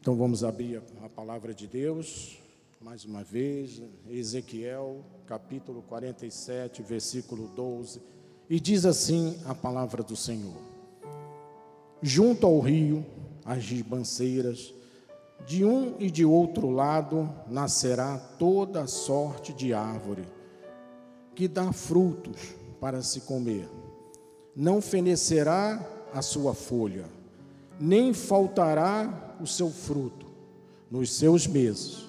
Então vamos abrir a palavra de Deus, mais uma vez, Ezequiel, capítulo 47, versículo 12, e diz assim a palavra do Senhor: Junto ao rio, as ribanceiras, de um e de outro lado nascerá toda sorte de árvore, que dá frutos para se comer. Não fenecerá a sua folha, nem faltará o seu fruto. Nos seus meses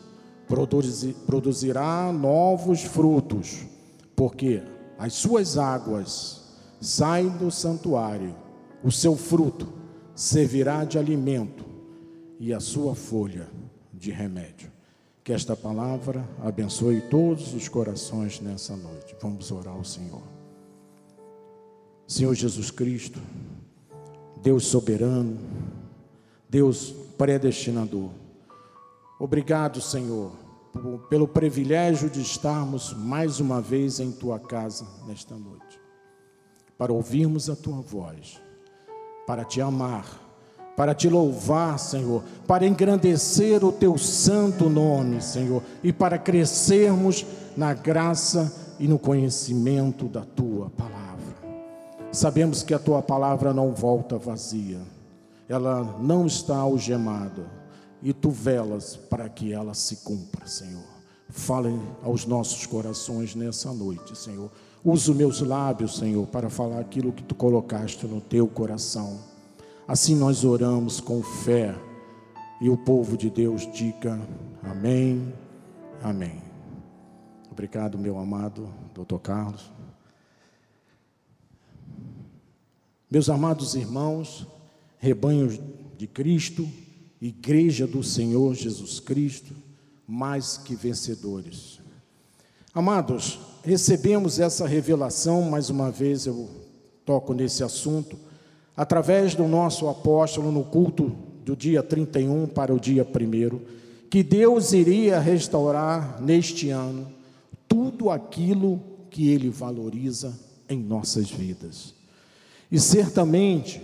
produzirá novos frutos, porque as suas águas saem do santuário, o seu fruto servirá de alimento e a sua folha de remédio. Que esta palavra abençoe todos os corações nessa noite. Vamos orar ao Senhor. Senhor Jesus Cristo, Deus soberano, Deus predestinador. Obrigado, Senhor, pelo privilégio de estarmos mais uma vez em tua casa nesta noite, para ouvirmos a tua voz, para te amar, para te louvar, Senhor, para engrandecer o teu santo nome, Senhor, e para crescermos na graça e no conhecimento da tua palavra. Sabemos que a tua palavra não volta vazia, ela não está algemada, e tu velas para que ela se cumpra, Senhor. Fale aos nossos corações nessa noite, Senhor. Usa os meus lábios, Senhor, para falar aquilo que tu colocaste no teu coração. Assim nós oramos com fé e o povo de Deus diga amém, amém. Obrigado, meu amado doutor Carlos. Meus amados irmãos, rebanhos de Cristo, igreja do Senhor Jesus Cristo, mais que vencedores. Amados, recebemos essa revelação, mais uma vez eu toco nesse assunto, através do nosso apóstolo no culto do dia 31 para o dia 1, que Deus iria restaurar neste ano tudo aquilo que Ele valoriza em nossas vidas. E certamente,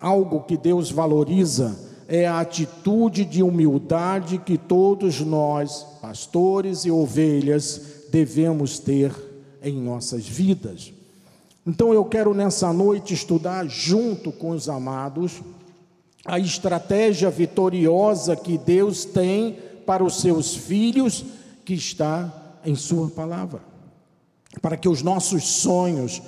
algo que Deus valoriza é a atitude de humildade que todos nós, pastores e ovelhas, devemos ter em nossas vidas. Então eu quero nessa noite estudar junto com os amados a estratégia vitoriosa que Deus tem para os seus filhos, que está em Sua palavra, para que os nossos sonhos,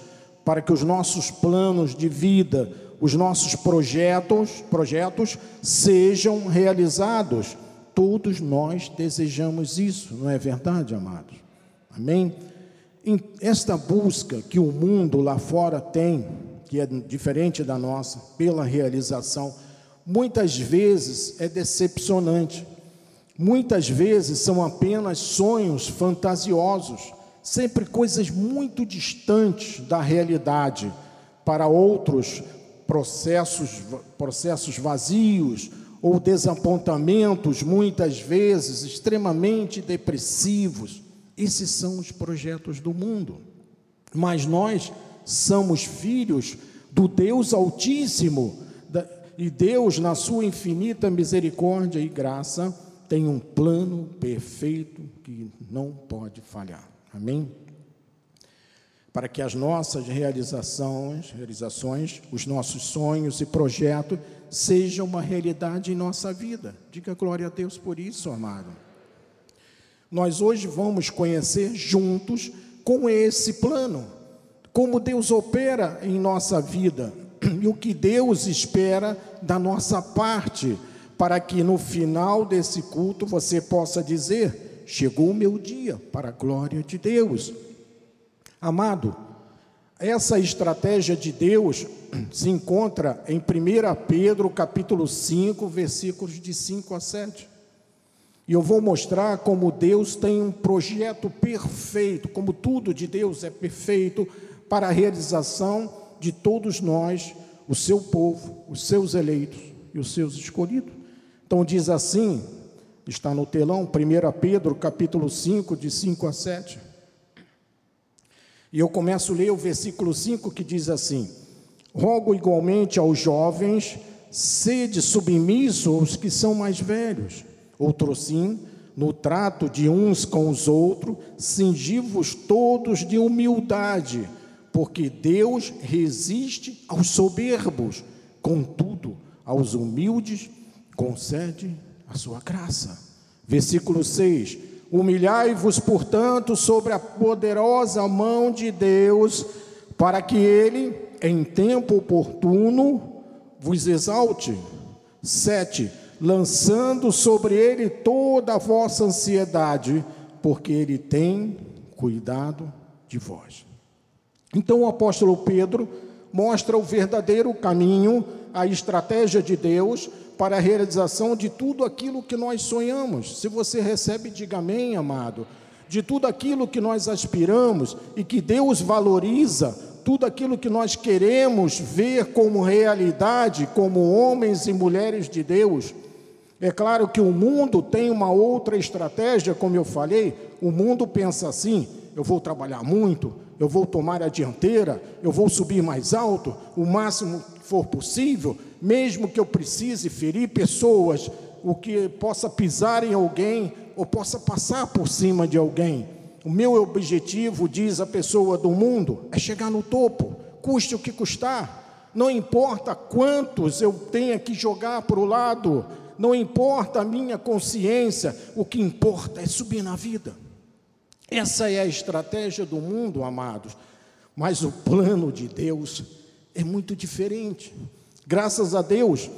para que os nossos planos de vida, os nossos projetos, projetos sejam realizados. Todos nós desejamos isso, não é verdade, amados? Amém? Esta busca que o mundo lá fora tem, que é diferente da nossa, pela realização, muitas vezes é decepcionante. Muitas vezes são apenas sonhos fantasiosos sempre coisas muito distantes da realidade. Para outros, processos, processos vazios ou desapontamentos, muitas vezes extremamente depressivos. Esses são os projetos do mundo. Mas nós somos filhos do Deus Altíssimo, e Deus, na sua infinita misericórdia e graça, tem um plano perfeito que não pode falhar. Amém? Para que as nossas realizações, realizações, os nossos sonhos e projetos sejam uma realidade em nossa vida. Diga glória a Deus por isso, amado. Nós hoje vamos conhecer juntos com esse plano, como Deus opera em nossa vida e o que Deus espera da nossa parte, para que no final desse culto você possa dizer: chegou o meu dia, para a glória de Deus. Amado, essa estratégia de Deus se encontra em 1 Pedro capítulo 5, versículos de 5 a 7. E eu vou mostrar como Deus tem um projeto perfeito, como tudo de Deus é perfeito para a realização de todos nós, o seu povo, os seus eleitos e os seus escolhidos. Então diz assim, Está no telão, 1 Pedro, capítulo 5, de 5 a 7. E eu começo a ler o versículo 5 que diz assim: Rogo igualmente aos jovens sede submisso aos que são mais velhos. Outro sim, no trato de uns com os outros, cingivos todos de humildade, porque Deus resiste aos soberbos, contudo, aos humildes concede a sua graça. Versículo 6: Humilhai-vos, portanto, sobre a poderosa mão de Deus, para que ele, em tempo oportuno, vos exalte. 7. Lançando sobre ele toda a vossa ansiedade, porque ele tem cuidado de vós. Então o apóstolo Pedro mostra o verdadeiro caminho, a estratégia de Deus para a realização de tudo aquilo que nós sonhamos. Se você recebe, diga amém, amado. De tudo aquilo que nós aspiramos e que Deus valoriza, tudo aquilo que nós queremos ver como realidade, como homens e mulheres de Deus. É claro que o mundo tem uma outra estratégia, como eu falei, o mundo pensa assim: eu vou trabalhar muito, eu vou tomar a dianteira, eu vou subir mais alto, o máximo que for possível, mesmo que eu precise ferir pessoas, o que possa pisar em alguém ou possa passar por cima de alguém. O meu objetivo, diz a pessoa do mundo, é chegar no topo, custe o que custar. Não importa quantos eu tenha que jogar para o lado, não importa a minha consciência, o que importa é subir na vida. Essa é a estratégia do mundo, amados. Mas o plano de Deus é muito diferente. Graças a Deus,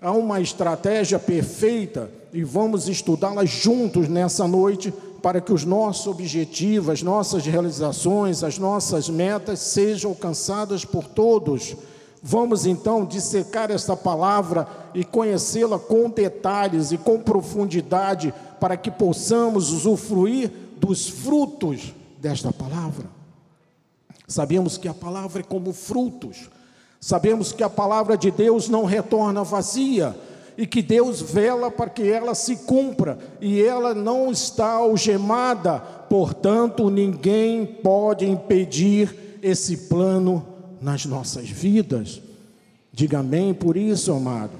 há uma estratégia perfeita e vamos estudá-la juntos nessa noite para que os nossos objetivos, as nossas realizações, as nossas metas sejam alcançadas por todos. Vamos então dissecar esta palavra e conhecê-la com detalhes e com profundidade para que possamos usufruir dos frutos desta palavra. Sabemos que a palavra é como frutos. Sabemos que a palavra de Deus não retorna vazia e que Deus vela para que ela se cumpra e ela não está algemada, portanto, ninguém pode impedir esse plano nas nossas vidas. Diga amém por isso, amado.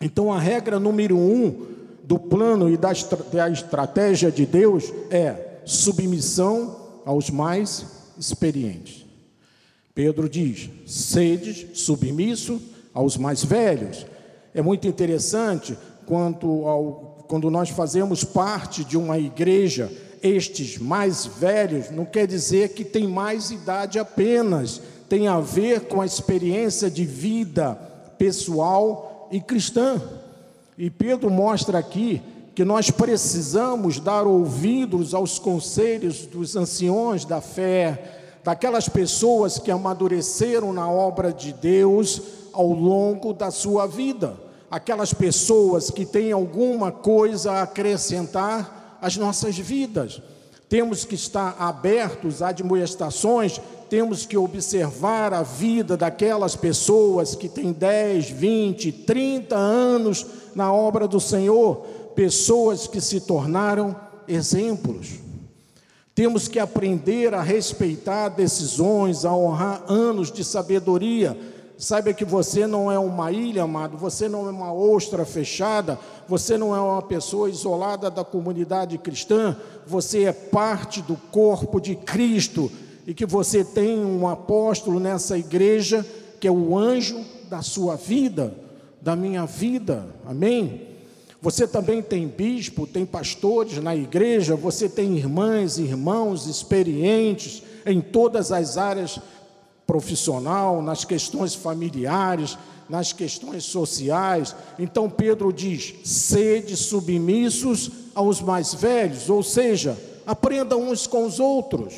Então, a regra número um do plano e da, da estratégia de Deus é submissão aos mais experientes. Pedro diz: sedes submisso aos mais velhos. É muito interessante quanto ao, quando nós fazemos parte de uma igreja, estes mais velhos não quer dizer que tem mais idade apenas, tem a ver com a experiência de vida pessoal e cristã. E Pedro mostra aqui que nós precisamos dar ouvidos aos conselhos dos anciões da fé, daquelas pessoas que amadureceram na obra de Deus ao longo da sua vida, aquelas pessoas que têm alguma coisa a acrescentar às nossas vidas. Temos que estar abertos a admoestações, temos que observar a vida daquelas pessoas que têm 10, 20, 30 anos na obra do Senhor, pessoas que se tornaram exemplos. Temos que aprender a respeitar decisões, a honrar anos de sabedoria. Saiba que você não é uma ilha, amado, você não é uma ostra fechada, você não é uma pessoa isolada da comunidade cristã, você é parte do corpo de Cristo e que você tem um apóstolo nessa igreja que é o anjo da sua vida da minha vida. Amém? Você também tem bispo, tem pastores na igreja, você tem irmãs, irmãos experientes em todas as áreas profissional, nas questões familiares, nas questões sociais. Então Pedro diz: sede submissos aos mais velhos, ou seja, aprenda uns com os outros.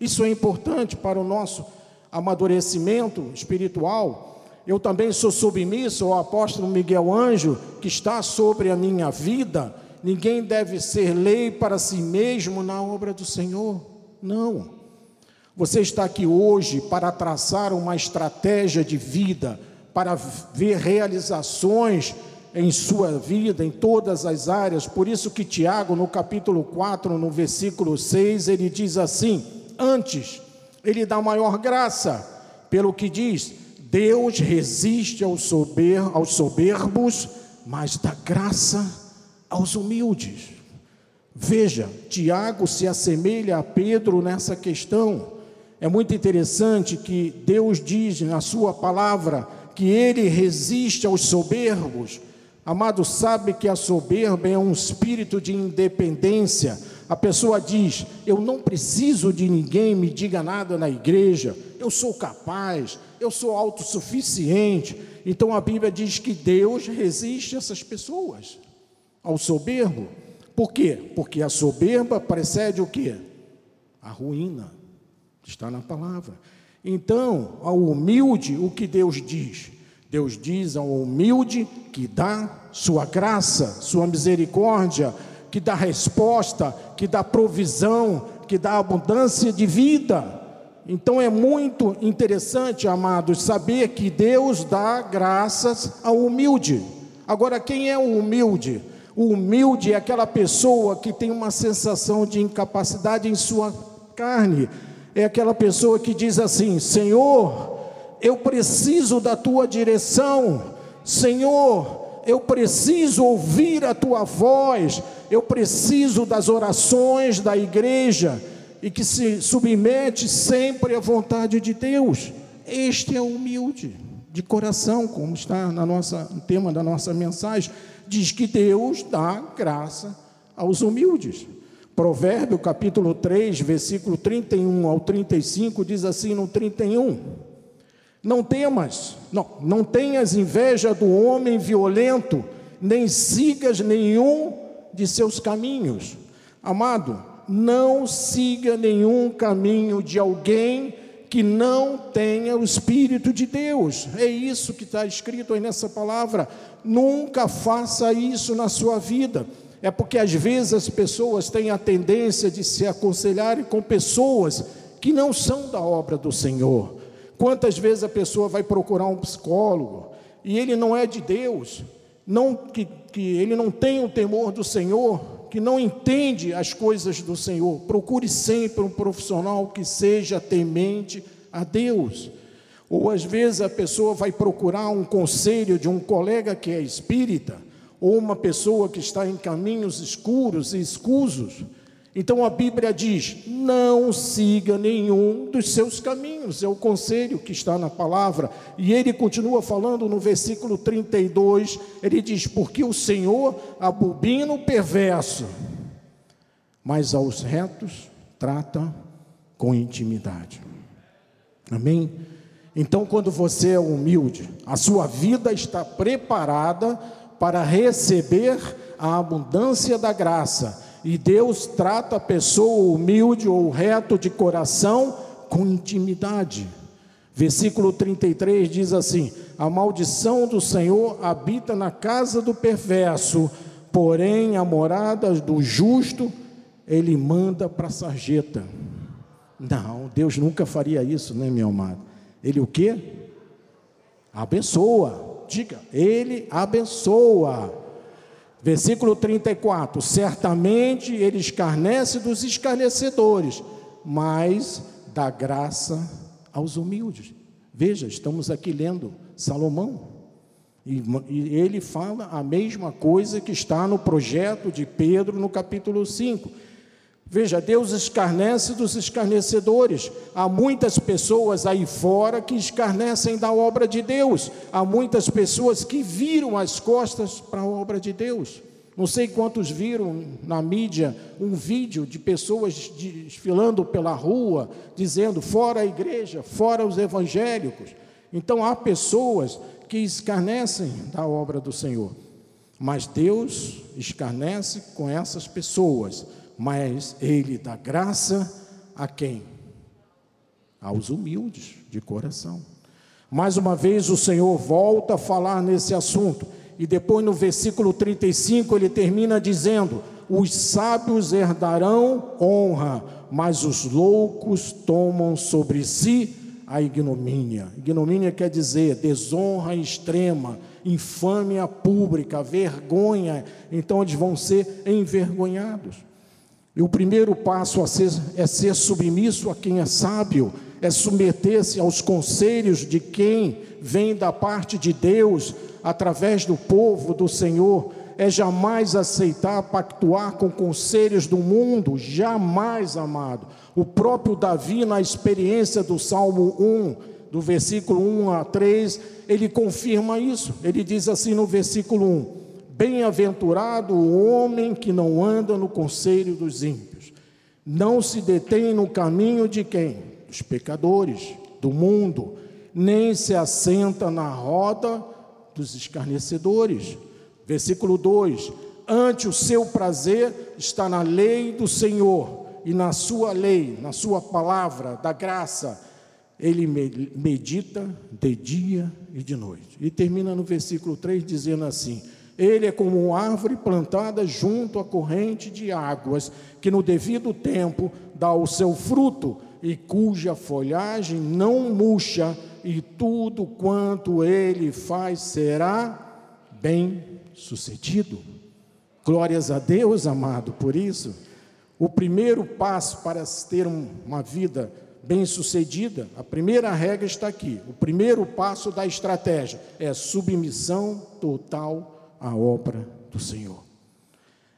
Isso é importante para o nosso amadurecimento espiritual. Eu também sou submisso ao apóstolo Miguel Anjo, que está sobre a minha vida. Ninguém deve ser lei para si mesmo na obra do Senhor. Não. Você está aqui hoje para traçar uma estratégia de vida, para ver realizações em sua vida, em todas as áreas. Por isso que Tiago, no capítulo 4, no versículo 6, ele diz assim: Antes, ele dá maior graça, pelo que diz: Deus resiste aos, sober, aos soberbos, mas dá graça aos humildes. Veja, Tiago se assemelha a Pedro nessa questão. É muito interessante que Deus diz na Sua palavra que Ele resiste aos soberbos. Amado, sabe que a soberba é um espírito de independência. A pessoa diz: Eu não preciso de ninguém me diga nada na igreja, eu sou capaz, eu sou autossuficiente. Então a Bíblia diz que Deus resiste essas pessoas, ao soberbo. Por quê? Porque a soberba precede o quê? A ruína. Está na palavra. Então, ao humilde, o que Deus diz? Deus diz ao humilde que dá sua graça, sua misericórdia, que dá resposta, que dá provisão, que dá abundância de vida. Então é muito interessante, amados, saber que Deus dá graças ao humilde. Agora, quem é o humilde? O humilde é aquela pessoa que tem uma sensação de incapacidade em sua carne. É aquela pessoa que diz assim: Senhor, eu preciso da tua direção. Senhor, eu preciso ouvir a tua voz. Eu preciso das orações da igreja e que se submete sempre à vontade de Deus. Este é humilde de coração, como está na nossa, no tema da nossa mensagem, diz que Deus dá graça aos humildes. Provérbio capítulo 3, versículo 31 ao 35 diz assim no 31: Não temas, não, não tenhas inveja do homem violento, nem sigas nenhum de seus caminhos. Amado, não siga nenhum caminho de alguém que não tenha o Espírito de Deus. É isso que está escrito aí nessa palavra. Nunca faça isso na sua vida. É porque às vezes as pessoas têm a tendência de se aconselharem com pessoas que não são da obra do Senhor. Quantas vezes a pessoa vai procurar um psicólogo e ele não é de Deus, não que, que ele não tem o temor do Senhor, que não entende as coisas do Senhor, procure sempre um profissional que seja temente a Deus. Ou às vezes a pessoa vai procurar um conselho de um colega que é espírita, ou uma pessoa que está em caminhos escuros e escusos. Então a Bíblia diz: não siga nenhum dos seus caminhos, é o conselho que está na palavra. E ele continua falando no versículo 32, ele diz: Porque o Senhor abobina o perverso, mas aos retos trata com intimidade. Amém? Então, quando você é humilde, a sua vida está preparada para receber a abundância da graça e Deus trata a pessoa humilde ou reto de coração com intimidade. Versículo 33 diz assim: A maldição do Senhor habita na casa do perverso, porém a morada do justo ele manda para a sarjeta. Não, Deus nunca faria isso, né, meu amado? Ele o quê? Abençoa. Diga, ele abençoa. Versículo 34: Certamente ele escarnece dos escarnecedores, mas dá graça aos humildes. Veja, estamos aqui lendo Salomão, e, e ele fala a mesma coisa que está no projeto de Pedro no capítulo 5. Veja, Deus escarnece dos escarnecedores. Há muitas pessoas aí fora que escarnecem da obra de Deus. Há muitas pessoas que viram as costas para a obra de Deus. Não sei quantos viram na mídia um vídeo de pessoas desfilando pela rua, dizendo fora a igreja, fora os evangélicos. Então há pessoas que escarnecem da obra do Senhor. Mas Deus escarnece com essas pessoas mas ele dá graça a quem? Aos humildes de coração. Mais uma vez o Senhor volta a falar nesse assunto, e depois no versículo 35 ele termina dizendo: Os sábios herdarão honra, mas os loucos tomam sobre si a ignomínia. Ignomínia quer dizer desonra extrema, infâmia pública, vergonha. Então eles vão ser envergonhados. E o primeiro passo ser, é ser submisso a quem é sábio, é submeter-se aos conselhos de quem vem da parte de Deus através do povo do Senhor, é jamais aceitar pactuar com conselhos do mundo, jamais, amado. O próprio Davi, na experiência do Salmo 1, do versículo 1 a 3, ele confirma isso. Ele diz assim no versículo 1: Bem-aventurado o homem que não anda no conselho dos ímpios, não se detém no caminho de quem? Dos pecadores, do mundo, nem se assenta na roda dos escarnecedores. Versículo 2: Ante o seu prazer está na lei do Senhor, e na sua lei, na sua palavra da graça, ele medita de dia e de noite. E termina no versículo 3 dizendo assim: Ele é como uma árvore plantada junto à corrente de águas, que no devido tempo dá o seu fruto, e cuja folhagem não murcha, e tudo quanto ele faz será bem sucedido. Glórias a Deus, amado, por isso. O primeiro passo para ter uma vida bem-sucedida, a primeira regra está aqui. O primeiro passo da estratégia é submissão total à obra do Senhor.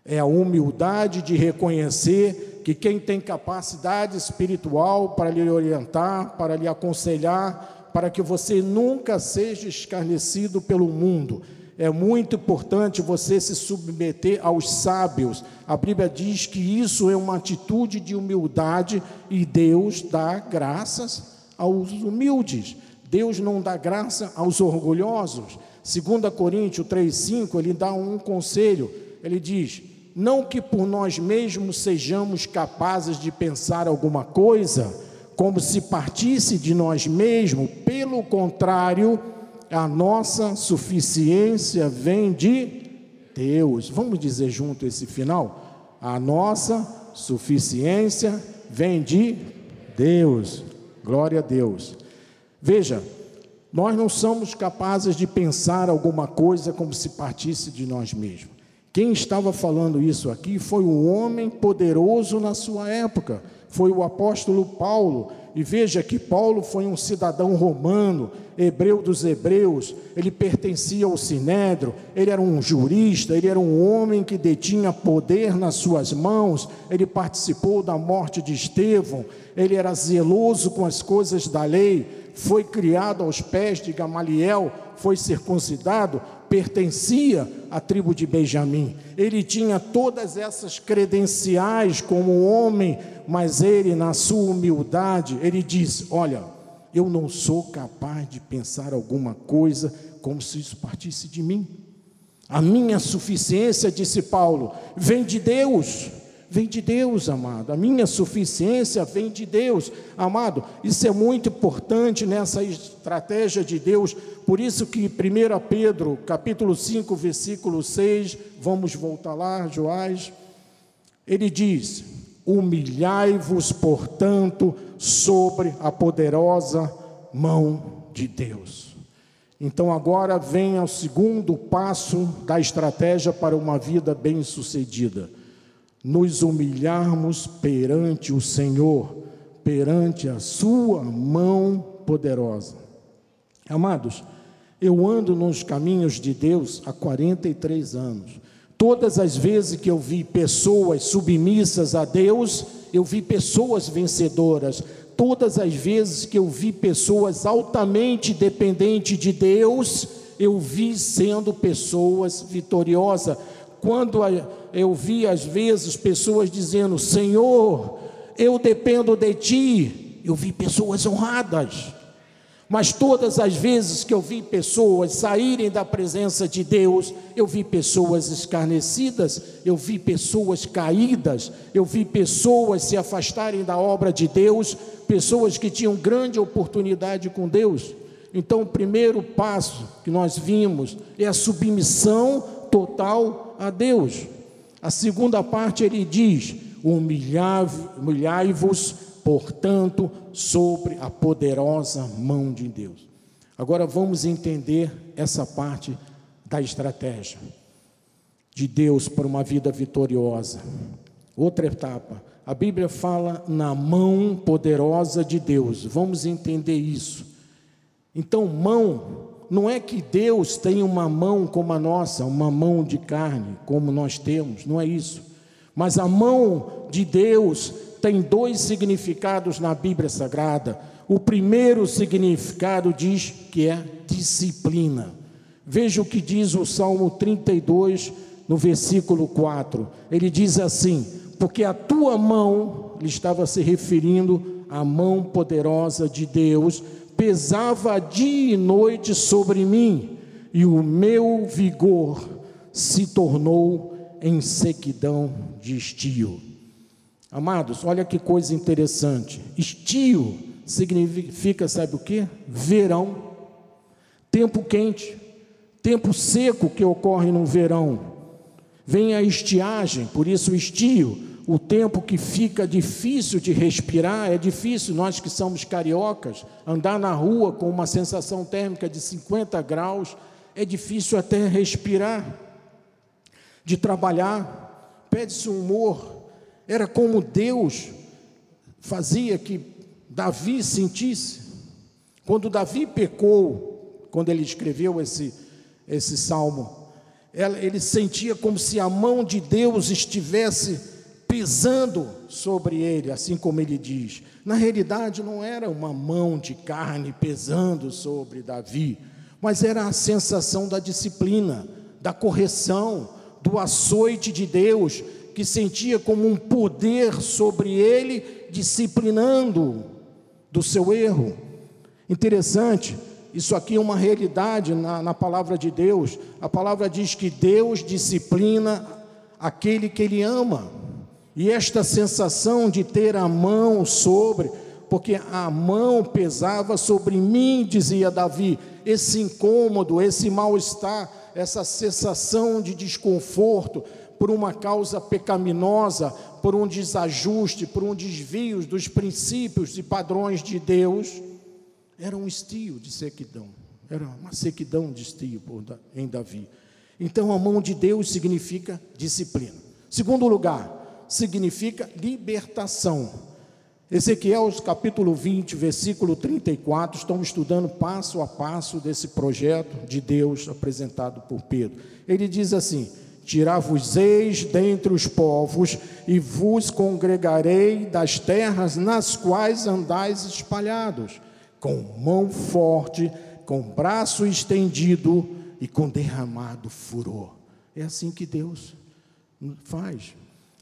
É a humildade de reconhecer que quem tem capacidade espiritual para lhe orientar, para lhe aconselhar, para que você nunca seja escarnecido pelo mundo, é muito importante você se submeter aos sábios. A Bíblia diz que isso é uma atitude de humildade e Deus dá graças aos humildes. Deus não dá graça aos orgulhosos. 2 Coríntios 3,5, ele dá um conselho. Ele diz: Não que por nós mesmos sejamos capazes de pensar alguma coisa, como se partisse de nós mesmos, pelo contrário, a nossa suficiência vem de Deus. Vamos dizer junto esse final? A nossa suficiência vem de Deus. Glória a Deus. Veja, nós não somos capazes de pensar alguma coisa como se partisse de nós mesmos. Quem estava falando isso aqui foi um homem poderoso na sua época, foi o apóstolo Paulo. E veja que Paulo foi um cidadão romano, hebreu dos hebreus, ele pertencia ao sinédrio, ele era um jurista, ele era um homem que detinha poder nas suas mãos, ele participou da morte de Estevão, ele era zeloso com as coisas da lei, foi criado aos pés de Gamaliel, foi circuncidado, pertencia à tribo de Benjamim. Ele tinha todas essas credenciais como homem mas ele, na sua humildade, ele diz: Olha, eu não sou capaz de pensar alguma coisa como se isso partisse de mim. A minha suficiência, disse Paulo, vem de Deus. Vem de Deus, amado. A minha suficiência vem de Deus, amado. Isso é muito importante nessa estratégia de Deus. Por isso que 1 Pedro, capítulo 5, versículo 6, vamos voltar lá, Joás. Ele diz: Humilhai-vos, portanto, sobre a poderosa mão de Deus. Então, agora vem o segundo passo da estratégia para uma vida bem-sucedida: nos humilharmos perante o Senhor, perante a Sua mão poderosa. Amados, eu ando nos caminhos de Deus há 43 anos. Todas as vezes que eu vi pessoas submissas a Deus, eu vi pessoas vencedoras. Todas as vezes que eu vi pessoas altamente dependentes de Deus, eu vi sendo pessoas vitoriosas. Quando eu vi às vezes pessoas dizendo: Senhor, eu dependo de Ti, eu vi pessoas honradas. Mas todas as vezes que eu vi pessoas saírem da presença de Deus, eu vi pessoas escarnecidas, eu vi pessoas caídas, eu vi pessoas se afastarem da obra de Deus, pessoas que tinham grande oportunidade com Deus. Então, o primeiro passo que nós vimos é a submissão total a Deus. A segunda parte ele diz: humilhai-vos portanto, sobre a poderosa mão de Deus. Agora vamos entender essa parte da estratégia de Deus para uma vida vitoriosa. Outra etapa. A Bíblia fala na mão poderosa de Deus. Vamos entender isso. Então, mão não é que Deus tem uma mão como a nossa, uma mão de carne, como nós temos, não é isso. Mas a mão de Deus tem dois significados na Bíblia Sagrada. O primeiro significado diz que é disciplina. Veja o que diz o Salmo 32, no versículo 4. Ele diz assim: Porque a tua mão, ele estava se referindo à mão poderosa de Deus, pesava dia e noite sobre mim, e o meu vigor se tornou em sequidão de estio. Amados, olha que coisa interessante. Estio significa, sabe o que? Verão, tempo quente, tempo seco que ocorre no verão. Vem a estiagem, por isso estio, o tempo que fica difícil de respirar, é difícil, nós que somos cariocas, andar na rua com uma sensação térmica de 50 graus, é difícil até respirar, de trabalhar, pede-se um humor. Era como Deus fazia que Davi sentisse. Quando Davi pecou, quando ele escreveu esse, esse salmo, ele sentia como se a mão de Deus estivesse pisando sobre ele, assim como ele diz. Na realidade, não era uma mão de carne pesando sobre Davi, mas era a sensação da disciplina, da correção, do açoite de Deus, que sentia como um poder sobre ele, disciplinando do seu erro. Interessante, isso aqui é uma realidade na, na palavra de Deus. A palavra diz que Deus disciplina aquele que Ele ama. E esta sensação de ter a mão sobre, porque a mão pesava sobre mim, dizia Davi, esse incômodo, esse mal-estar, essa sensação de desconforto por uma causa pecaminosa, por um desajuste, por um desvio dos princípios e padrões de Deus, era um estio de sequidão, era uma sequidão de estio em Davi. Então a mão de Deus significa disciplina. Segundo lugar, significa libertação. Ezequiel capítulo 20, versículo 34, estamos estudando passo a passo desse projeto de Deus apresentado por Pedro. Ele diz assim: Tirar-vos-eis dentre os povos e vos congregarei das terras nas quais andais espalhados, com mão forte, com braço estendido e com derramado furor. É assim que Deus faz.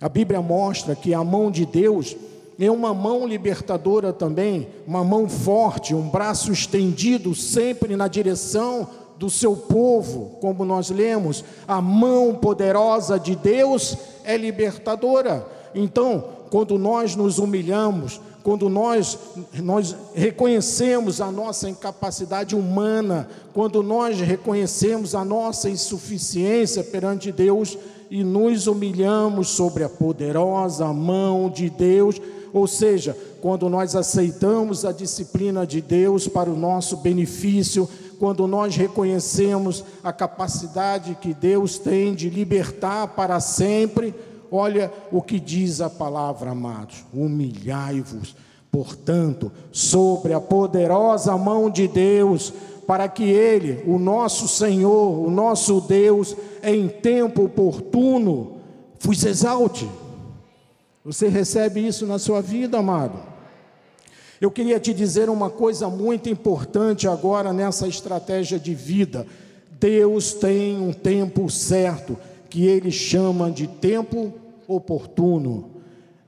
A Bíblia mostra que a mão de Deus é uma mão libertadora também, uma mão forte, um braço estendido sempre na direção do seu povo, como nós lemos, a mão poderosa de Deus é libertadora. Então, quando nós nos humilhamos, quando nós, nós reconhecemos a nossa incapacidade humana, quando nós reconhecemos a nossa insuficiência perante Deus, e nos humilhamos sobre a poderosa mão de Deus, ou seja, quando nós aceitamos a disciplina de Deus para o nosso benefício, quando nós reconhecemos a capacidade que Deus tem de libertar para sempre, olha o que diz a palavra, amados: humilhai-vos, portanto, sobre a poderosa mão de Deus, para que Ele, o nosso Senhor, o nosso Deus, em tempo oportuno, vos exalte. Você recebe isso na sua vida, amado? Eu queria te dizer uma coisa muito importante agora nessa estratégia de vida. Deus tem um tempo certo, que Ele chama de tempo oportuno.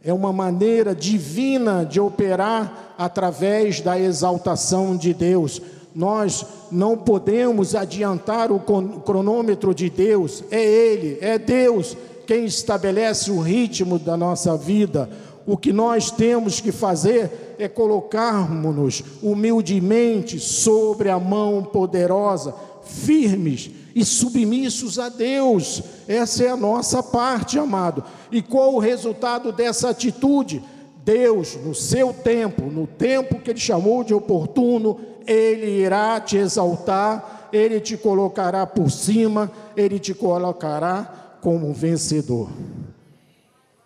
É uma maneira divina de operar através da exaltação de Deus nós não podemos adiantar o cronômetro de Deus, é Ele, é Deus quem estabelece o ritmo da nossa vida. O que nós temos que fazer é colocarmos-nos humildemente sobre a mão poderosa, firmes e submissos a Deus. Essa é a nossa parte, amado. E qual o resultado dessa atitude? Deus, no seu tempo, no tempo que Ele chamou de oportuno, Ele irá te exaltar, Ele te colocará por cima, Ele te colocará como vencedor.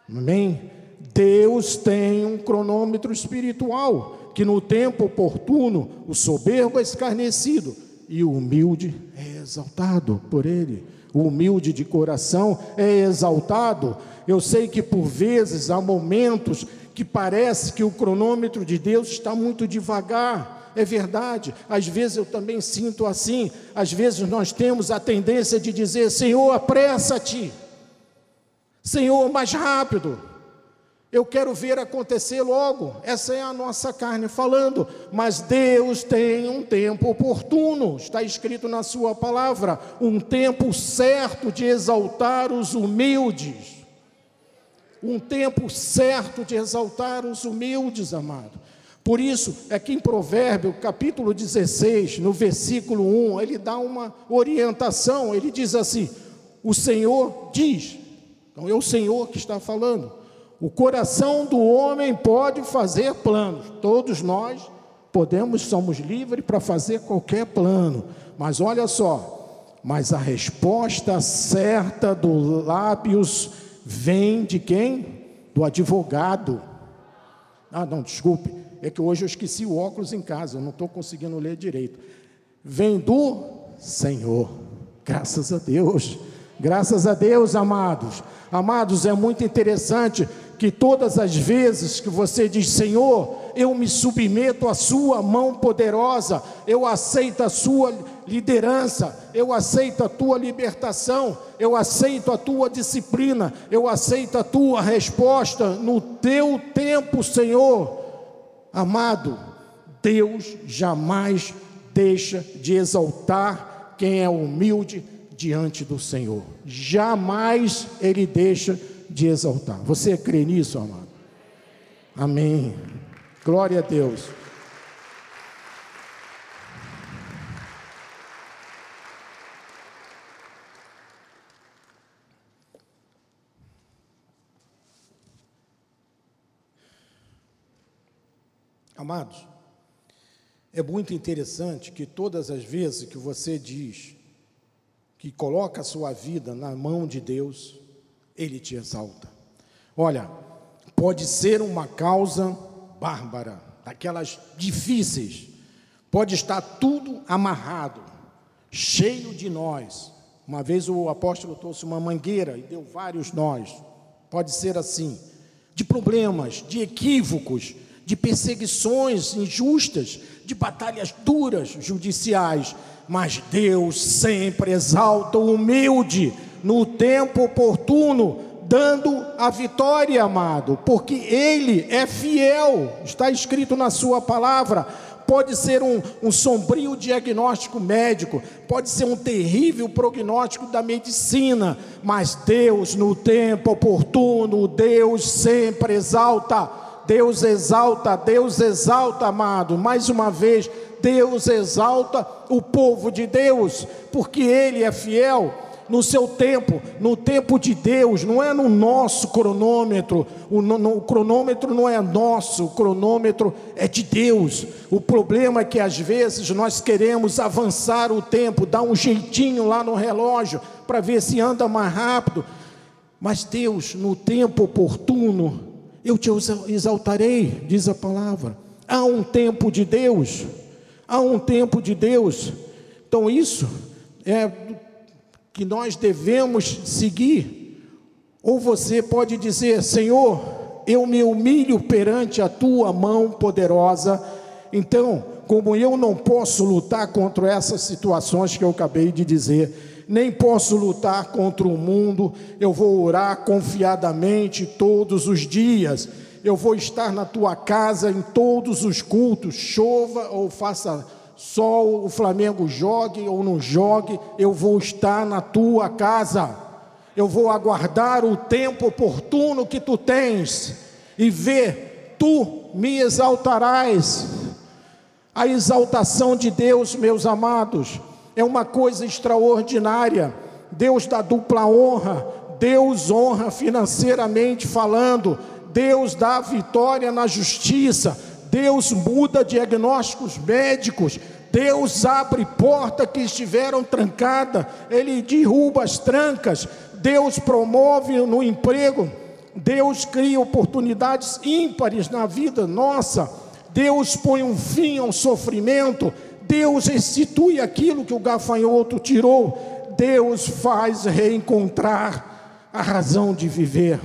Amém? Deus tem um cronômetro espiritual, que no tempo oportuno o soberbo é escarnecido e o humilde é exaltado por ele. O humilde de coração é exaltado. Eu sei que por vezes há momentos que parece que o cronômetro de Deus está muito devagar. É verdade, às vezes eu também sinto assim. Às vezes nós temos a tendência de dizer: Senhor, apressa-te. Senhor, mais rápido. Eu quero ver acontecer logo. Essa é a nossa carne falando. Mas Deus tem um tempo oportuno, está escrito na Sua palavra, um tempo certo de exaltar os humildes. Um tempo certo de exaltar os humildes, amado. Por isso é que em Provérbio, capítulo 16, no versículo 1, ele dá uma orientação. Ele diz assim: O Senhor diz, então é o Senhor que está falando. O coração do homem pode fazer planos. Todos nós podemos, somos livres para fazer qualquer plano. Mas olha só, mas a resposta certa dos lábios vem de quem? Do advogado. Ah, não, desculpe, é que hoje eu esqueci o óculos em casa, eu não estou conseguindo ler direito. Vem do Senhor, graças a Deus, graças a Deus, amados. Amados, é muito interessante que todas as vezes que você diz, Senhor, eu me submeto à Sua mão poderosa, eu aceito a Sua liderança, eu aceito a Tua libertação, eu aceito a Tua disciplina, eu aceito a Tua resposta no Teu tempo, Senhor. Amado, Deus jamais deixa de exaltar quem é humilde diante do Senhor, jamais Ele deixa de exaltar. Você crê nisso, amado? Amém. Glória a Deus. Amados, é muito interessante que todas as vezes que você diz que coloca a sua vida na mão de Deus, ele te exalta. Olha, pode ser uma causa bárbara, daquelas difíceis, pode estar tudo amarrado, cheio de nós. Uma vez o apóstolo trouxe uma mangueira e deu vários nós. Pode ser assim, de problemas, de equívocos, de perseguições injustas, de batalhas duras judiciais, mas Deus sempre exalta o humilde no tempo oportuno, dando a vitória, amado, porque Ele é fiel, está escrito na Sua palavra. Pode ser um, um sombrio diagnóstico médico, pode ser um terrível prognóstico da medicina, mas Deus, no tempo oportuno, Deus sempre exalta. Deus exalta, Deus exalta, amado. Mais uma vez, Deus exalta o povo de Deus, porque Ele é fiel no seu tempo, no tempo de Deus, não é no nosso cronômetro. O, no, o, cronômetro não é nosso, o cronômetro é de Deus. O problema é que às vezes nós queremos avançar o tempo, dar um jeitinho lá no relógio para ver se anda mais rápido. Mas Deus, no tempo oportuno, eu te exaltarei, diz a palavra. Há um tempo de Deus, há um tempo de Deus. Então, isso é que nós devemos seguir. Ou você pode dizer: Senhor, eu me humilho perante a tua mão poderosa. Então, como eu não posso lutar contra essas situações que eu acabei de dizer, nem posso lutar contra o mundo, eu vou orar confiadamente todos os dias. Eu vou estar na tua casa em todos os cultos, chova ou faça sol, o Flamengo jogue ou não jogue, eu vou estar na tua casa. Eu vou aguardar o tempo oportuno que tu tens e ver, tu me exaltarás. A exaltação de Deus, meus amados, é uma coisa extraordinária. Deus dá dupla honra, Deus honra financeiramente falando, Deus dá vitória na justiça, Deus muda diagnósticos médicos, Deus abre portas que estiveram trancadas, Ele derruba as trancas, Deus promove no emprego Deus cria oportunidades ímpares na vida nossa. Deus põe um fim ao sofrimento. Deus restitui aquilo que o gafanhoto tirou. Deus faz reencontrar a razão de viver.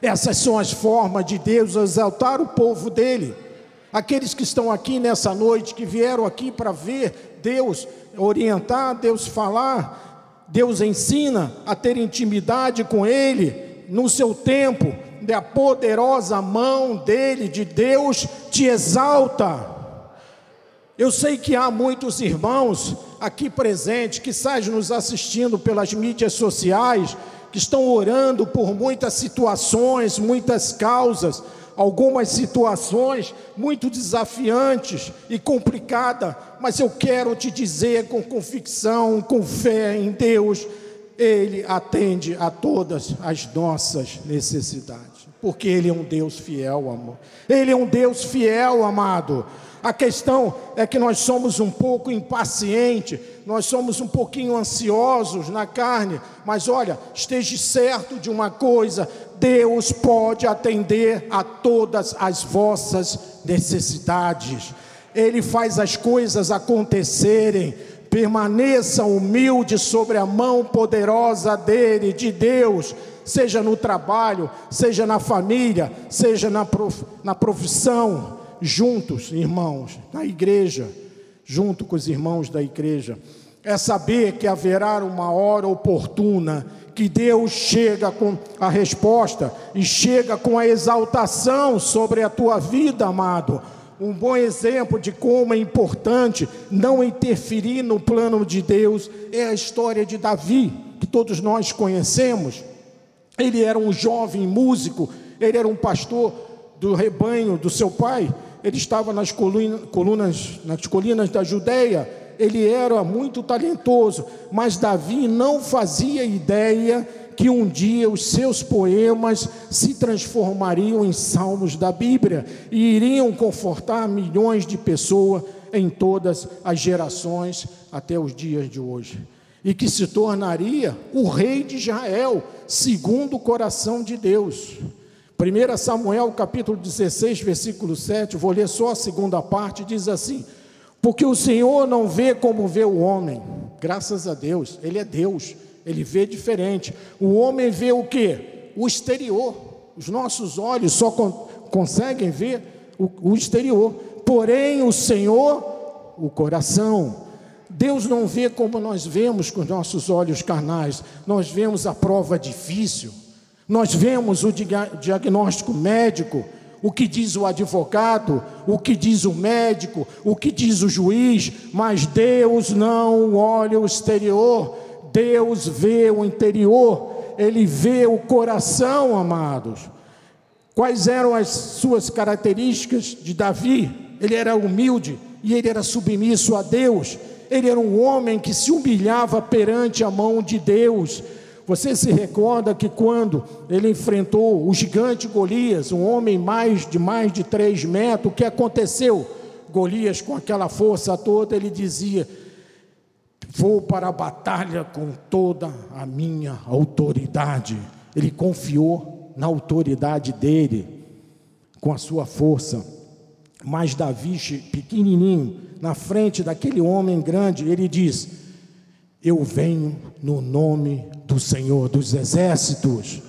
Essas são as formas de Deus exaltar o povo dele. Aqueles que estão aqui nessa noite, que vieram aqui para ver Deus orientar, Deus falar, Deus ensina a ter intimidade com Ele no seu tempo, a poderosa mão dele, de Deus, te exalta. Eu sei que há muitos irmãos aqui presentes que saem nos assistindo pelas mídias sociais, que estão orando por muitas situações, muitas causas, algumas situações muito desafiantes e complicadas, mas eu quero te dizer com convicção, com fé em Deus, Ele atende a todas as nossas necessidades, porque Ele é um Deus fiel, amor. Ele é um Deus fiel, amado. A questão é que nós somos um pouco impacientes, nós somos um pouquinho ansiosos na carne, mas olha, esteja certo de uma coisa: Deus pode atender a todas as vossas necessidades, Ele faz as coisas acontecerem. Permaneça humilde sobre a mão poderosa dele, de Deus, seja no trabalho, seja na família, seja na, prof, na profissão juntos, irmãos, na igreja, junto com os irmãos da igreja, é saber que haverá uma hora oportuna que Deus chega com a resposta e chega com a exaltação sobre a tua vida, amado. Um bom exemplo de como é importante não interferir no plano de Deus é a história de Davi, que todos nós conhecemos. Ele era um jovem músico, ele era um pastor do rebanho do seu pai, ele estava nas colunas, nas colinas da Judéia, ele era muito talentoso, mas Davi não fazia ideia que um dia os seus poemas se transformariam em salmos da Bíblia e iriam confortar milhões de pessoas em todas as gerações até os dias de hoje. E que se tornaria o rei de Israel, segundo o coração de Deus. 1 Samuel capítulo 16, versículo 7, vou ler só a segunda parte, diz assim: Porque o Senhor não vê como vê o homem, graças a Deus, Ele é Deus, Ele vê diferente. O homem vê o que? O exterior. Os nossos olhos só con conseguem ver o, o exterior, porém o Senhor, o coração. Deus não vê como nós vemos com os nossos olhos carnais, nós vemos a prova difícil nós vemos o diagnóstico médico, o que diz o advogado, o que diz o médico, o que diz o juiz, mas Deus não olha o exterior, Deus vê o interior, Ele vê o coração, amados. Quais eram as suas características de Davi? Ele era humilde e ele era submisso a Deus. Ele era um homem que se humilhava perante a mão de Deus. Você se recorda que quando ele enfrentou o gigante Golias, um homem mais de mais de três metros, o que aconteceu? Golias, com aquela força toda, ele dizia: Vou para a batalha com toda a minha autoridade. Ele confiou na autoridade dele, com a sua força. Mas Davi, pequenininho, na frente daquele homem grande, ele diz: Eu venho no nome do Senhor dos Exércitos.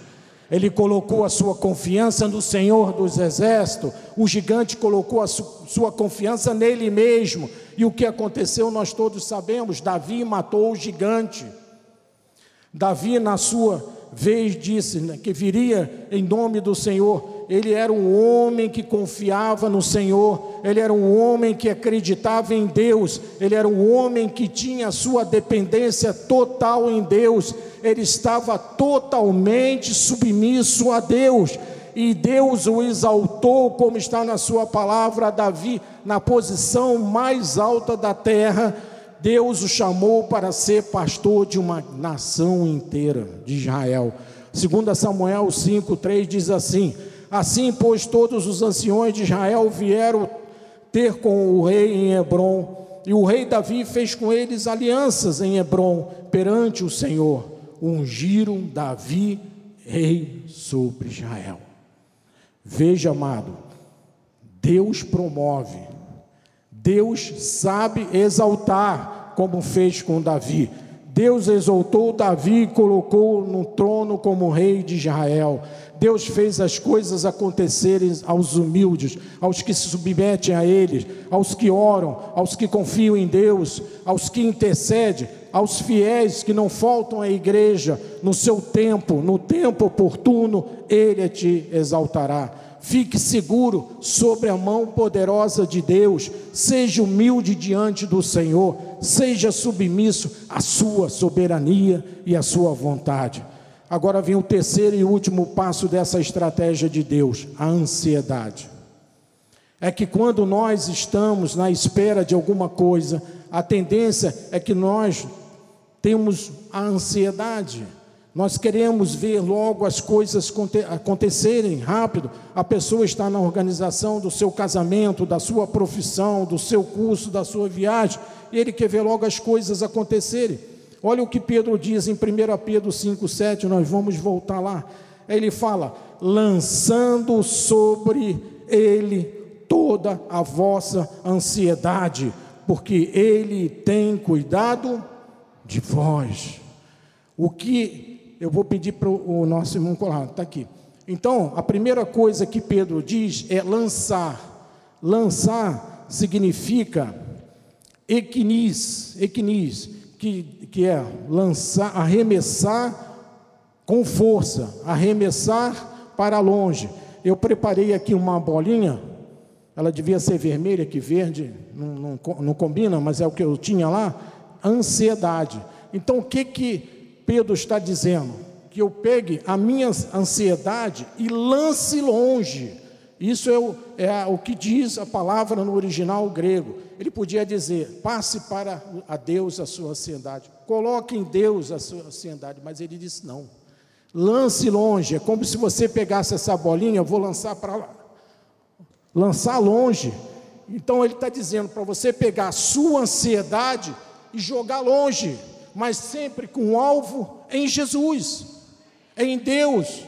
Ele colocou a sua confiança no Senhor dos Exércitos. O gigante colocou a su sua confiança nele mesmo. E o que aconteceu nós todos sabemos: Davi matou o gigante. Davi, na sua vez, disse né, que viria em nome do Senhor ele era um homem que confiava no Senhor, ele era um homem que acreditava em Deus, ele era um homem que tinha sua dependência total em Deus, ele estava totalmente submisso a Deus, e Deus o exaltou, como está na sua palavra, Davi, na posição mais alta da terra. Deus o chamou para ser pastor de uma nação inteira de Israel. 2 Samuel 5,3 diz assim: Assim, pois, todos os anciões de Israel vieram ter com o rei em Hebron, e o rei Davi fez com eles alianças em Hebron perante o Senhor. Ungiram Davi rei sobre Israel. Veja, amado, Deus promove, Deus sabe exaltar, como fez com Davi. Deus exaltou Davi e colocou no trono como rei de Israel. Deus fez as coisas acontecerem aos humildes, aos que se submetem a Ele, aos que oram, aos que confiam em Deus, aos que intercedem, aos fiéis que não faltam à igreja no seu tempo, no tempo oportuno, Ele te exaltará. Fique seguro sobre a mão poderosa de Deus, seja humilde diante do Senhor, seja submisso à Sua soberania e à Sua vontade. Agora vem o terceiro e último passo dessa estratégia de Deus: a ansiedade. É que quando nós estamos na espera de alguma coisa, a tendência é que nós temos a ansiedade. Nós queremos ver logo as coisas acontecerem rápido. A pessoa está na organização do seu casamento, da sua profissão, do seu curso, da sua viagem, e ele quer ver logo as coisas acontecerem. Olha o que Pedro diz em 1 Pedro 5,7, nós vamos voltar lá. Ele fala: lançando sobre ele toda a vossa ansiedade, porque ele tem cuidado de vós. O que eu vou pedir para o nosso irmão Colado, está aqui. Então, a primeira coisa que Pedro diz é lançar. Lançar significa equinis, equinis que, que é lançar, arremessar com força, arremessar para longe. Eu preparei aqui uma bolinha, ela devia ser vermelha, que verde não, não, não combina, mas é o que eu tinha lá, ansiedade. Então o que que Pedro está dizendo? Que eu pegue a minha ansiedade e lance longe. Isso é o, é o que diz a palavra no original grego. Ele podia dizer: passe para a Deus a sua ansiedade, coloque em Deus a sua ansiedade, mas ele disse: não, lance longe. É como se você pegasse essa bolinha, eu vou lançar para lá, lançar longe. Então ele está dizendo para você pegar a sua ansiedade e jogar longe, mas sempre com alvo em Jesus, em Deus.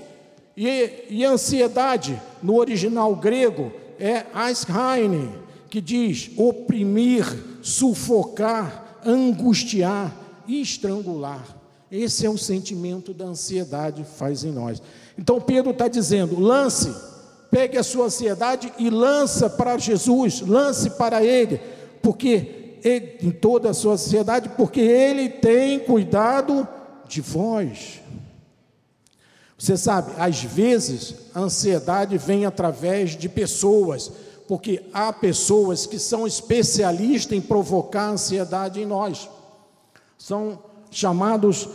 E, e ansiedade, no original grego, é Eisheim, que diz oprimir, sufocar, angustiar, estrangular. Esse é o sentimento da ansiedade faz em nós. Então Pedro está dizendo: lance, pegue a sua ansiedade e lança para Jesus, lance para Ele, porque em toda a sua ansiedade, porque Ele tem cuidado de vós. Você sabe, às vezes a ansiedade vem através de pessoas porque há pessoas que são especialistas em provocar ansiedade em nós. São chamados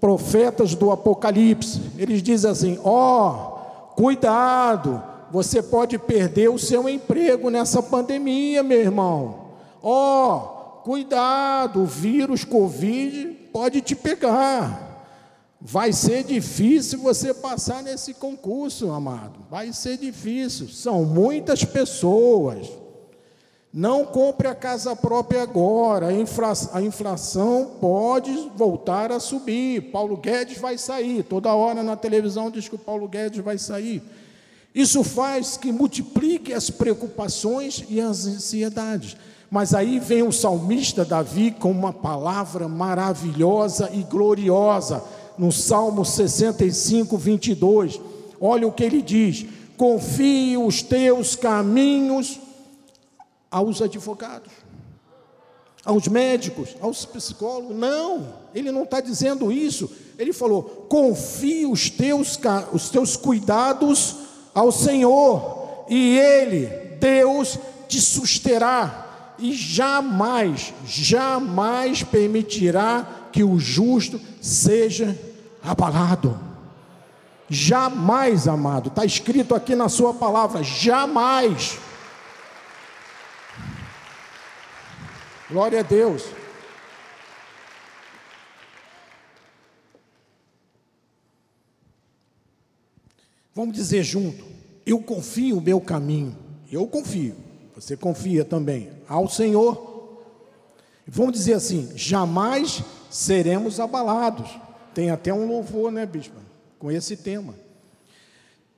profetas do Apocalipse. Eles dizem assim: ó, oh, cuidado, você pode perder o seu emprego nessa pandemia, meu irmão. Ó, oh, cuidado, o vírus Covid pode te pegar. Vai ser difícil você passar nesse concurso, amado. Vai ser difícil. São muitas pessoas. Não compre a casa própria agora. A, a inflação pode voltar a subir. Paulo Guedes vai sair. Toda hora na televisão diz que o Paulo Guedes vai sair. Isso faz que multiplique as preocupações e as ansiedades. Mas aí vem o salmista Davi com uma palavra maravilhosa e gloriosa no Salmo 65, 22. Olha o que ele diz: confie os teus caminhos aos advogados, aos médicos, aos psicólogos. Não, ele não está dizendo isso. Ele falou: confie os teus, os teus cuidados ao Senhor, e Ele, Deus, te susterá. E jamais, jamais permitirá que o justo seja abalado. Jamais, amado, está escrito aqui na Sua palavra: jamais. Glória a Deus. Vamos dizer junto: eu confio o meu caminho, eu confio, você confia também ao Senhor. Vamos dizer assim: jamais seremos abalados. Tem até um louvor, né, bispo? com esse tema.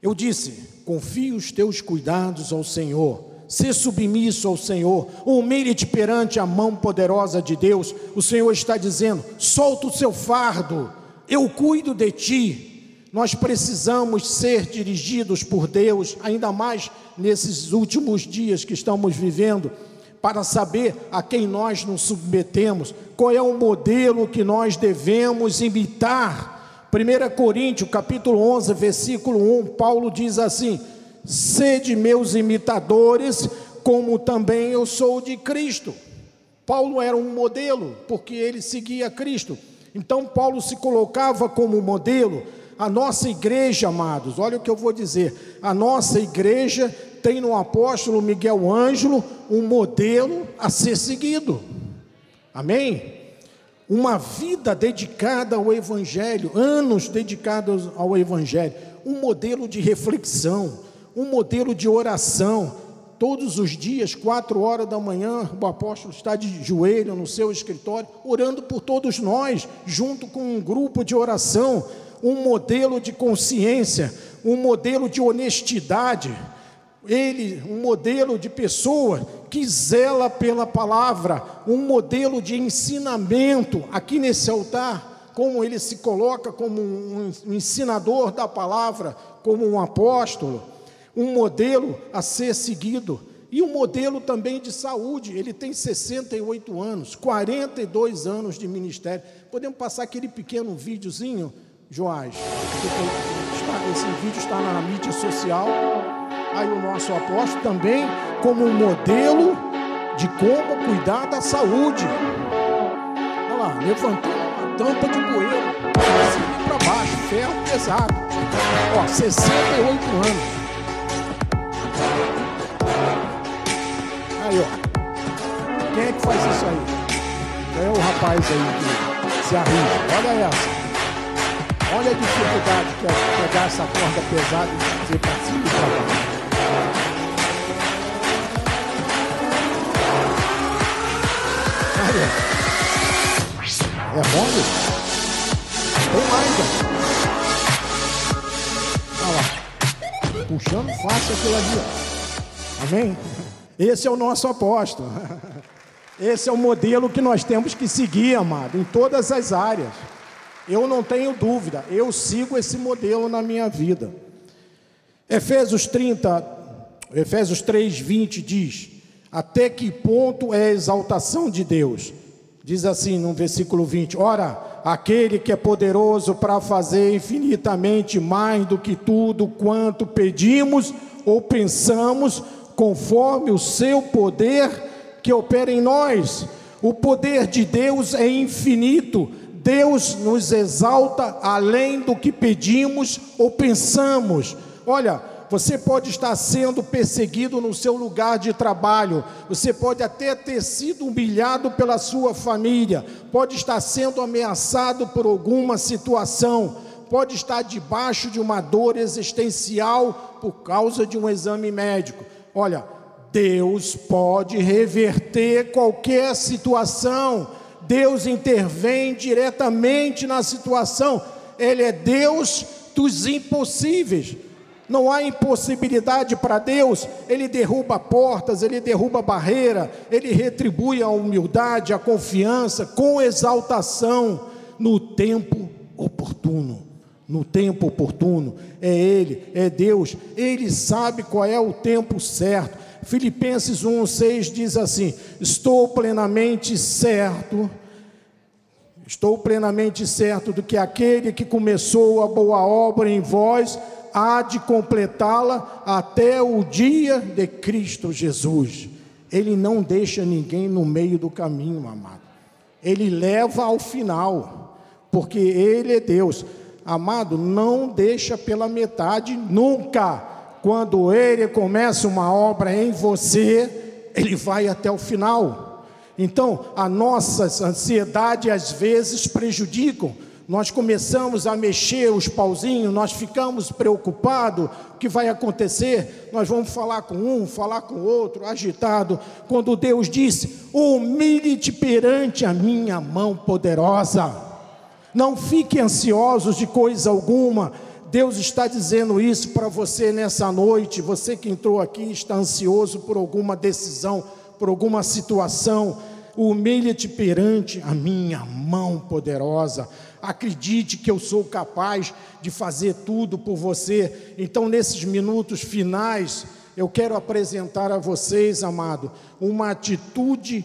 Eu disse: confie os teus cuidados ao Senhor, ser submisso ao Senhor, humilhe-te perante a mão poderosa de Deus. O Senhor está dizendo: solta o seu fardo, eu cuido de ti. Nós precisamos ser dirigidos por Deus, ainda mais nesses últimos dias que estamos vivendo, para saber a quem nós nos submetemos, qual é o modelo que nós devemos imitar. 1 Coríntios, capítulo 11, versículo 1, Paulo diz assim: Sede meus imitadores, como também eu sou de Cristo. Paulo era um modelo, porque ele seguia Cristo. Então Paulo se colocava como modelo a nossa igreja, amados, olha o que eu vou dizer. A nossa igreja tem no apóstolo Miguel Ângelo um modelo a ser seguido. Amém? Uma vida dedicada ao Evangelho, anos dedicados ao Evangelho, um modelo de reflexão, um modelo de oração. Todos os dias, quatro horas da manhã, o apóstolo está de joelho no seu escritório, orando por todos nós, junto com um grupo de oração um modelo de consciência, um modelo de honestidade, ele, um modelo de pessoa que zela pela palavra, um modelo de ensinamento aqui nesse altar, como ele se coloca como um ensinador da palavra, como um apóstolo, um modelo a ser seguido. E um modelo também de saúde, ele tem 68 anos, 42 anos de ministério. Podemos passar aquele pequeno videozinho Joás. Esse vídeo está na mídia social. Aí o nosso apóstolo também como um modelo de como cuidar da saúde. Olha lá, levantando uma tampa de bueiro, para para baixo, ferro pesado. Ó, 68 anos. Aí, ó. Quem é que faz isso aí? É o rapaz aí que se arrisca. Olha essa. Olha a dificuldade que é pegar essa corda pesada e fazer para cima Olha. É mole? Tem mais, ó. Olha lá. Puxando fácil aquilo ali, ó. Amém? Esse é o nosso apóstolo. Esse é o modelo que nós temos que seguir, amado, em todas as áreas. Eu não tenho dúvida, eu sigo esse modelo na minha vida. Efésios 30, Efésios 3, 20 diz: Até que ponto é a exaltação de Deus? Diz assim no versículo 20: Ora, aquele que é poderoso para fazer infinitamente mais do que tudo quanto pedimos ou pensamos, conforme o seu poder que opera em nós. O poder de Deus é infinito Deus nos exalta além do que pedimos ou pensamos. Olha, você pode estar sendo perseguido no seu lugar de trabalho, você pode até ter sido humilhado pela sua família, pode estar sendo ameaçado por alguma situação, pode estar debaixo de uma dor existencial por causa de um exame médico. Olha, Deus pode reverter qualquer situação Deus intervém diretamente na situação. Ele é Deus dos impossíveis. Não há impossibilidade para Deus. Ele derruba portas, ele derruba barreira, ele retribui a humildade, a confiança com exaltação no tempo oportuno. No tempo oportuno, é Ele, é Deus, Ele sabe qual é o tempo certo. Filipenses 1,6 diz assim: Estou plenamente certo Estou plenamente certo do que aquele que começou a boa obra em vós há de completá-la até o dia de Cristo Jesus. Ele não deixa ninguém no meio do caminho, amado. Ele leva ao final, porque Ele é Deus. Amado, não deixa pela metade nunca. Quando Ele começa uma obra em você, Ele vai até o final. Então, a nossa ansiedade às vezes prejudicam. Nós começamos a mexer os pauzinhos, nós ficamos preocupados, o que vai acontecer? Nós vamos falar com um, falar com outro, agitado. Quando Deus disse: "Humilhe-te perante a minha mão poderosa". Não fique ansiosos de coisa alguma, Deus está dizendo isso para você nessa noite. Você que entrou aqui está ansioso por alguma decisão, por alguma situação. Humilhe-te perante a minha mão poderosa. Acredite que eu sou capaz de fazer tudo por você. Então, nesses minutos finais, eu quero apresentar a vocês, amado, uma atitude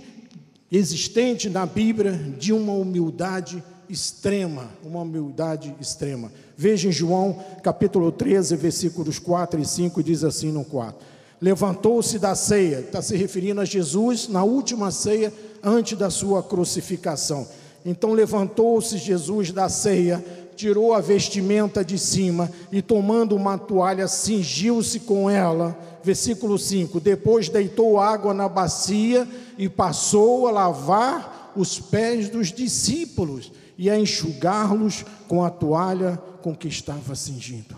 existente na Bíblia de uma humildade extrema, uma humildade extrema. Veja em João capítulo 13, versículos 4 e 5, diz assim no 4. Levantou-se da ceia, está se referindo a Jesus na última ceia antes da sua crucificação. Então levantou-se Jesus da ceia, tirou a vestimenta de cima e tomando uma toalha, cingiu-se com ela. Versículo 5: Depois deitou água na bacia e passou a lavar os pés dos discípulos e a enxugá-los com a toalha com que estava cingindo.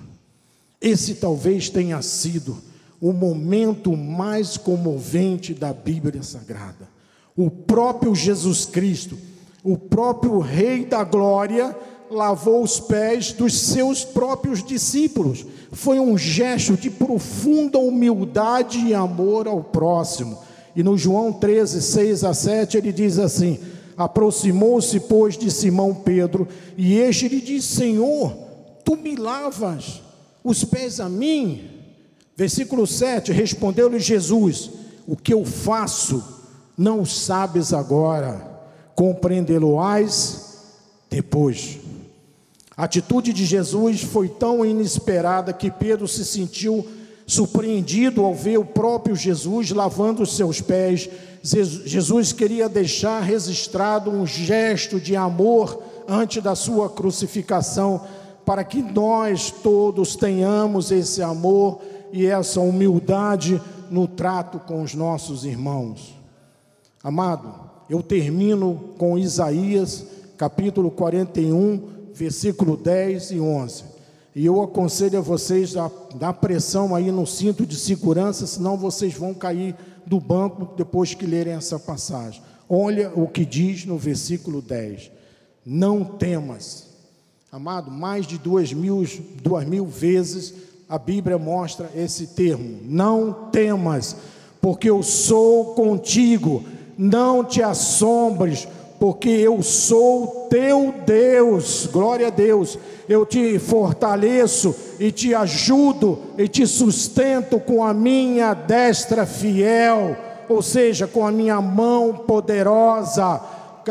Esse talvez tenha sido o momento mais comovente da Bíblia Sagrada. O próprio Jesus Cristo, o próprio Rei da Glória, lavou os pés dos seus próprios discípulos. Foi um gesto de profunda humildade e amor ao próximo. E no João 13, 6 a 7, ele diz assim: Aproximou-se, pois, de Simão Pedro, e este lhe disse: Senhor, tu me lavas os pés a mim? Versículo 7: Respondeu-lhe Jesus: O que eu faço, não sabes agora, compreendê-lo-ás depois. A atitude de Jesus foi tão inesperada que Pedro se sentiu surpreendido ao ver o próprio Jesus lavando os seus pés. Jesus queria deixar registrado um gesto de amor antes da sua crucificação, para que nós todos tenhamos esse amor e essa humildade no trato com os nossos irmãos. Amado, eu termino com Isaías, capítulo 41, versículo 10 e 11. E eu aconselho a vocês a dar pressão aí no cinto de segurança, senão vocês vão cair do banco depois que lerem essa passagem. Olha o que diz no versículo 10: Não temas. Amado, mais de duas mil, duas mil vezes a Bíblia mostra esse termo: Não temas, porque eu sou contigo. Não te assombres, porque eu sou teu Deus, glória a Deus. Eu te fortaleço e te ajudo e te sustento com a minha destra fiel, ou seja, com a minha mão poderosa.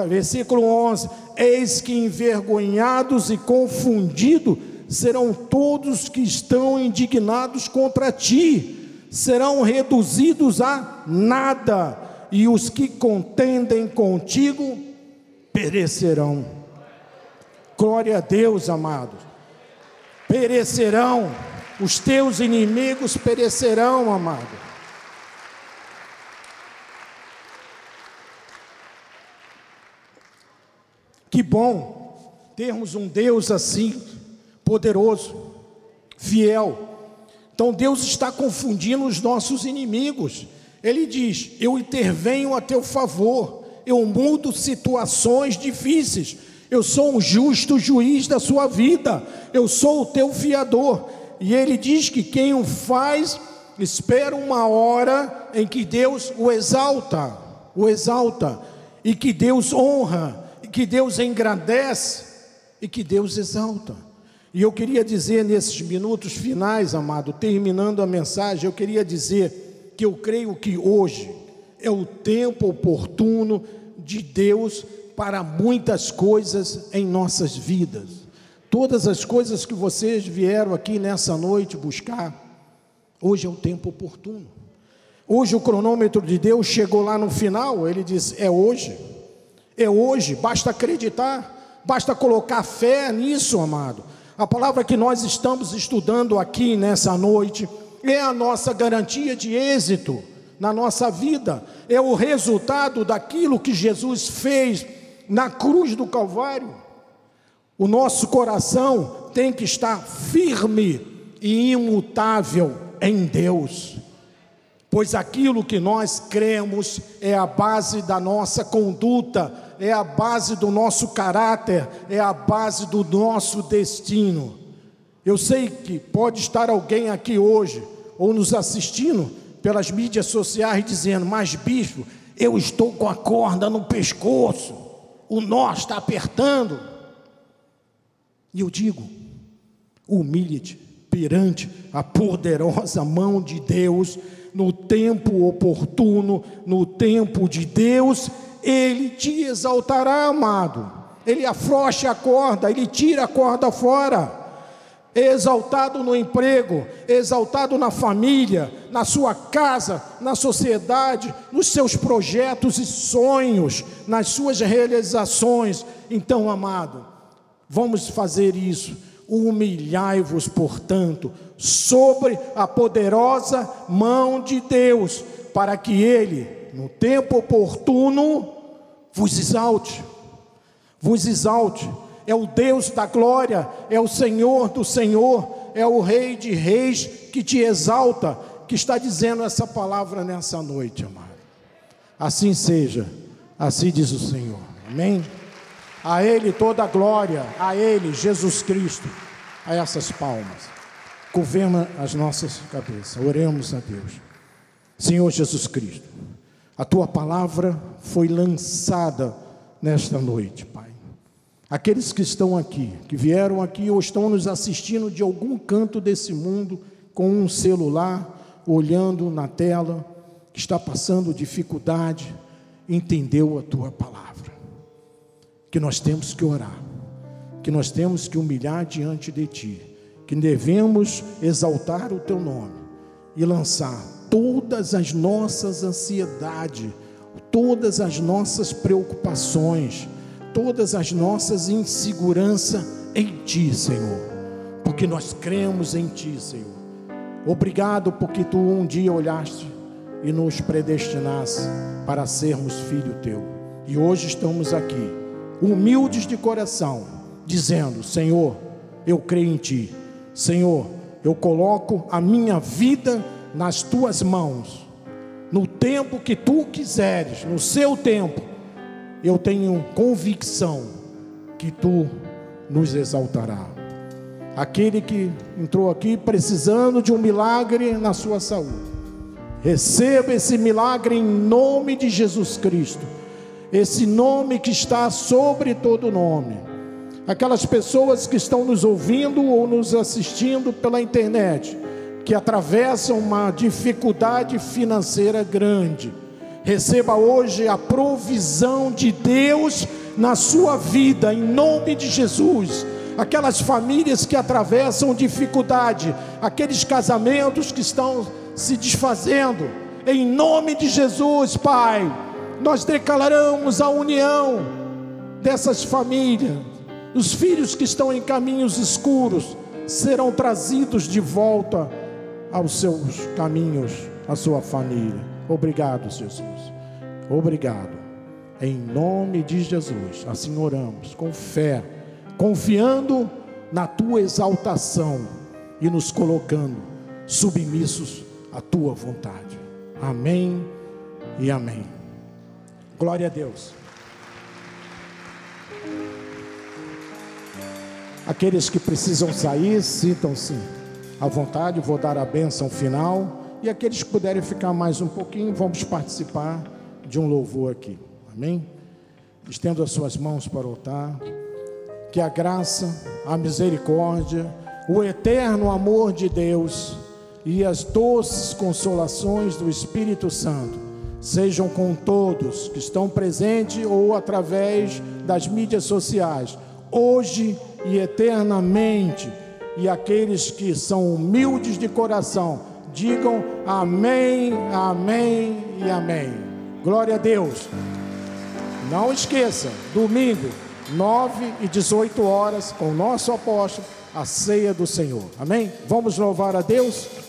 Versículo 11: Eis que envergonhados e confundidos serão todos que estão indignados contra ti, serão reduzidos a nada, e os que contendem contigo perecerão. Glória a Deus, amados. Perecerão. Os teus inimigos perecerão, amado. Que bom termos um Deus assim, poderoso, fiel. Então Deus está confundindo os nossos inimigos. Ele diz: Eu intervenho a teu favor eu mudo situações difíceis. Eu sou um justo juiz da sua vida. Eu sou o teu fiador. E ele diz que quem o faz espera uma hora em que Deus o exalta, o exalta, e que Deus honra, e que Deus engrandece, e que Deus exalta. E eu queria dizer nesses minutos finais, amado, terminando a mensagem, eu queria dizer que eu creio que hoje é o tempo oportuno de Deus para muitas coisas em nossas vidas. Todas as coisas que vocês vieram aqui nessa noite buscar, hoje é o tempo oportuno. Hoje o cronômetro de Deus chegou lá no final, ele diz: é hoje, é hoje, basta acreditar, basta colocar fé nisso, amado. A palavra que nós estamos estudando aqui nessa noite é a nossa garantia de êxito na nossa vida, é o resultado daquilo que Jesus fez na cruz do Calvário. O nosso coração tem que estar firme e imutável em Deus, pois aquilo que nós cremos é a base da nossa conduta, é a base do nosso caráter, é a base do nosso destino. Eu sei que pode estar alguém aqui hoje, ou nos assistindo pelas mídias sociais, dizendo: Mas, bispo, eu estou com a corda no pescoço, o nó está apertando. E eu digo: humilhe-te perante a poderosa mão de Deus, no tempo oportuno, no tempo de Deus, Ele te exaltará, amado. Ele afrouxa a corda, Ele tira a corda fora exaltado no emprego, exaltado na família, na sua casa, na sociedade, nos seus projetos e sonhos, nas suas realizações. Então, amado, vamos fazer isso. Humilhai-vos, portanto, sobre a poderosa mão de Deus, para que Ele, no tempo oportuno, vos exalte, vos exalte é o Deus da glória, é o Senhor do Senhor, é o Rei de Reis que te exalta, que está dizendo essa palavra nessa noite, amado. Assim seja, assim diz o Senhor, amém? A Ele toda a glória, a Ele, Jesus Cristo, a essas palmas. Governa as nossas cabeças, oremos a Deus. Senhor Jesus Cristo, a tua palavra foi lançada nesta noite, Pai. Aqueles que estão aqui, que vieram aqui ou estão nos assistindo de algum canto desse mundo com um celular, olhando na tela, que está passando dificuldade, entendeu a tua palavra. Que nós temos que orar, que nós temos que humilhar diante de ti, que devemos exaltar o teu nome e lançar todas as nossas ansiedades, todas as nossas preocupações, todas as nossas inseguranças em Ti, Senhor, porque nós cremos em Ti, Senhor. Obrigado porque Tu um dia olhaste e nos predestinaste para sermos filho Teu. E hoje estamos aqui, humildes de coração, dizendo: Senhor, eu creio em Ti. Senhor, eu coloco a minha vida nas Tuas mãos. No tempo que Tu quiseres, no seu tempo eu tenho convicção que tu nos exaltará. Aquele que entrou aqui precisando de um milagre na sua saúde, receba esse milagre em nome de Jesus Cristo, esse nome que está sobre todo nome. Aquelas pessoas que estão nos ouvindo ou nos assistindo pela internet, que atravessam uma dificuldade financeira grande, Receba hoje a provisão de Deus na sua vida, em nome de Jesus. Aquelas famílias que atravessam dificuldade, aqueles casamentos que estão se desfazendo, em nome de Jesus, Pai, nós declaramos a união dessas famílias. Os filhos que estão em caminhos escuros serão trazidos de volta aos seus caminhos, à sua família. Obrigado, Jesus. Obrigado. Em nome de Jesus, assim oramos, com fé, confiando na tua exaltação e nos colocando submissos à tua vontade. Amém e amém. Glória a Deus. Aqueles que precisam sair, sintam-se à vontade, vou dar a bênção final. E aqueles que puderem ficar mais um pouquinho, vamos participar de um louvor aqui. Amém? Estendo as suas mãos para o altar. Que a graça, a misericórdia, o eterno amor de Deus e as doces consolações do Espírito Santo sejam com todos que estão presentes ou através das mídias sociais, hoje e eternamente, e aqueles que são humildes de coração Digam amém, amém e amém. Glória a Deus. Não esqueça, domingo, 9 e 18 horas, com o nosso apóstolo, a ceia do Senhor. Amém? Vamos louvar a Deus?